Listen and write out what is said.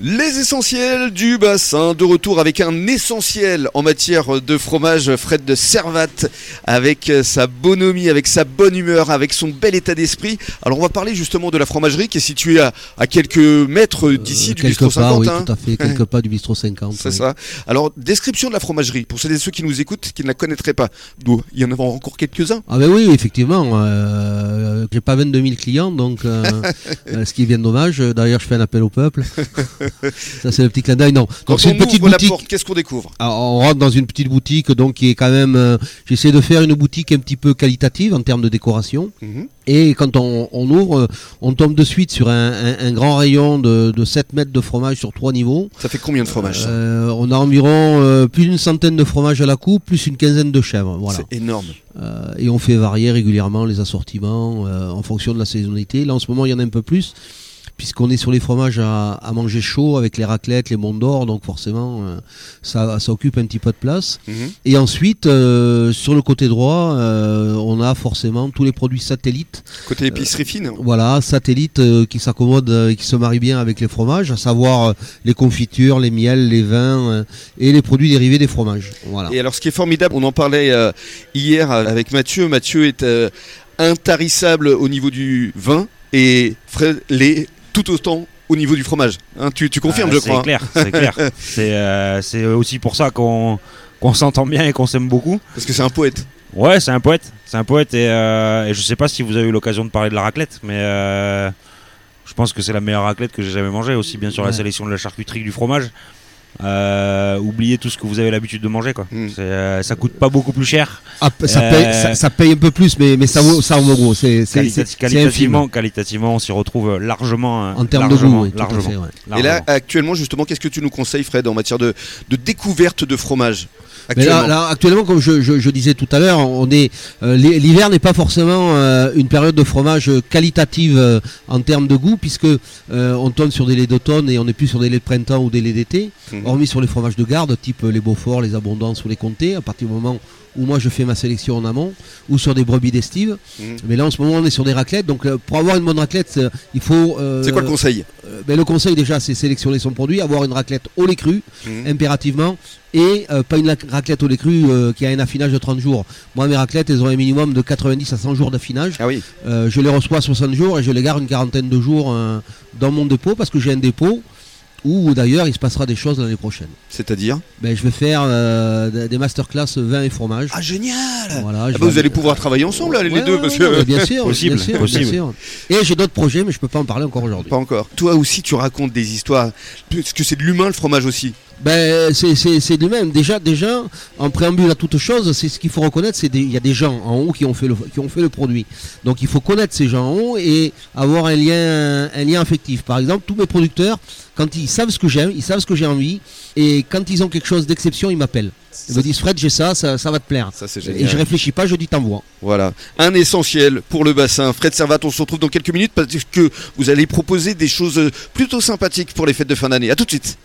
Les essentiels du bassin, de retour avec un essentiel en matière de fromage, Fred de Servat, avec sa bonhomie, avec sa bonne humeur, avec son bel état d'esprit. Alors on va parler justement de la fromagerie qui est située à, à quelques mètres d'ici Euh, du quelque bistrot part, 50. oui, hein. tout à fait, quelque part du bistrot 50. C'est oui. ça. Alors, description de la fromagerie, pour celles et ceux qui nous écoutent, qui ne la connaîtraient pas. Il y en a encore quelques-uns. Ah ben oui, effectivement. Euh, j'ai pas 22 000 clients, donc euh, euh, ce qui est bien dommage. D'ailleurs, je fais un appel au peuple. ça, c'est le petit clin d'œil. Non, Quand donc on une petite boutique. qu'est-ce qu'on découvre? Alors, on rentre dans une petite boutique, donc qui est quand même. euh, J'essaie de faire une boutique un petit peu qualitative en termes de décoration. Mhm. Et quand on, on ouvre, euh, on tombe de suite sur un, un- un grand rayon de, de 7 mètres de fromage sur trois niveaux. Ça fait combien de fromage ça? Euh, on a environ euh, plus d'une centaine de fromages à la coupe, plus une quinzaine de chèvres. Voilà. C'est énorme. Et on fait varier régulièrement les assortiments en fonction de la saisonnalité. Là, en ce moment, il y en a un peu plus, puisqu'on est sur les fromages à, à manger chaud avec les raclettes, les monts d'or, donc forcément, euh, ça, ça occupe un petit peu de place. Mhm. Et ensuite, euh, sur le côté droit, euh, on a forcément tous les produits satellites. Côté épicerie fine. Voilà, satellites qui s'accommodent et qui se marient bien avec les fromages, à savoir les confitures, les miels, les vins et les produits dérivés des fromages. Voilà. Et alors, ce qui est formidable, on en parlait hier avec Mathieu. Mathieu est intarissable au niveau du vin et Fred l'est tout autant au niveau du fromage. Hein, tu, tu confirmes, Ah, je crois. clair, c'est clair. C'est euh, c'est aussi pour ça qu'on qu'on s'entend bien et qu'on s'aime beaucoup. Parce que c'est un poète. Ouais, c'est un poète. C'est un poète et, euh, et je sais pas si vous avez eu l'occasion de parler de la raclette, mais euh, je pense que c'est la meilleure raclette que j'ai jamais mangée, aussi bien sur la sélection de la charcuterie que du fromage. Euh, oubliez tout ce que vous avez l'habitude de manger, quoi. Mm. C'est, euh, ça coûte pas beaucoup plus cher. Ah, ça, Euh, paye, ça, ça paye un peu plus, mais, mais ça vaut, ça vaut gros. C'est qualitativement, qualitativement, on s'y retrouve largement. euh, En termes de goût, oui, tout à largement, fait, ouais. Et là, actuellement, justement, qu'est-ce que tu nous conseilles, Fred, en matière de, de découverte de fromage Mais Actuellement. là, là, actuellement, comme je, je- je disais tout à l'heure, on est euh, l'hi- l'hiver n'est pas forcément euh, une période de fromage qualitative euh, en termes de goût, puisque euh, on tourne sur des laits d'automne et on n'est plus sur des laits de printemps ou des laits d'été. Mhm. Hormis sur les fromages de garde, type les Beaufort, les Abondances ou les Comtés, à partir du moment où moi je fais ma sélection en amont, ou sur des brebis d'estive. Mhm. Mais là, en ce moment, on est sur des raclettes. Donc, euh, pour avoir une bonne raclette, euh, il faut. euh, C'est quoi le conseil? euh, ben, Le conseil déjà, c'est sélectionner son produit, avoir une raclette au lait cru Mhm. impérativement et euh, pas une raclette au lait cru qui a un affinage de 30 jours. Moi mes raclettes elles ont un minimum de 90 à 100 jours d'affinage. Ah oui. Je les reçois à 60 jours et je les garde une quarantaine de jours dans mon dépôt parce que j'ai un dépôt où d'ailleurs il se passera des choses l'année prochaine. C'est-à-dire Ben, je vais faire euh, des- masterclass vin et fromage. Ah, génial Voilà, Ah bah, vais- Vous allez pouvoir travailler ensemble, là, les Ouais, deux, ouais, parce ouais, que. ouais, bien sûr, Possible, bien sûr, bien possible. sûr. Et j'ai d'autres projets, mais je peux pas en parler encore aujourd'hui. Pas encore. Toi aussi, tu racontes des histoires. Parce que c'est de l'humain, le fromage aussi. Ben, c'est- c'est c'est du même. Déjà, déjà, en préambule à toute chose, c'est ce qu'il faut reconnaître, c'est il y a des gens en haut qui ont fait le qui ont fait le produit. Donc, il faut connaître ces gens en haut et avoir un lien un lien affectif. Par exemple, tous mes producteurs, quand ils savent ce que j'aime, ils savent ce que j'ai envie, et quand ils ont quelque chose d'exception, ils m'appellent. Ils me disent Fred, j'ai ça, ça, ça va te plaire. Ça, Et je réfléchis pas, je dis t'envoie. Voilà. Un essentiel pour le bassin. Fred Servat, on se retrouve dans quelques minutes parce que vous allez proposer des choses plutôt sympathiques pour les fêtes de fin d'année. À tout de suite.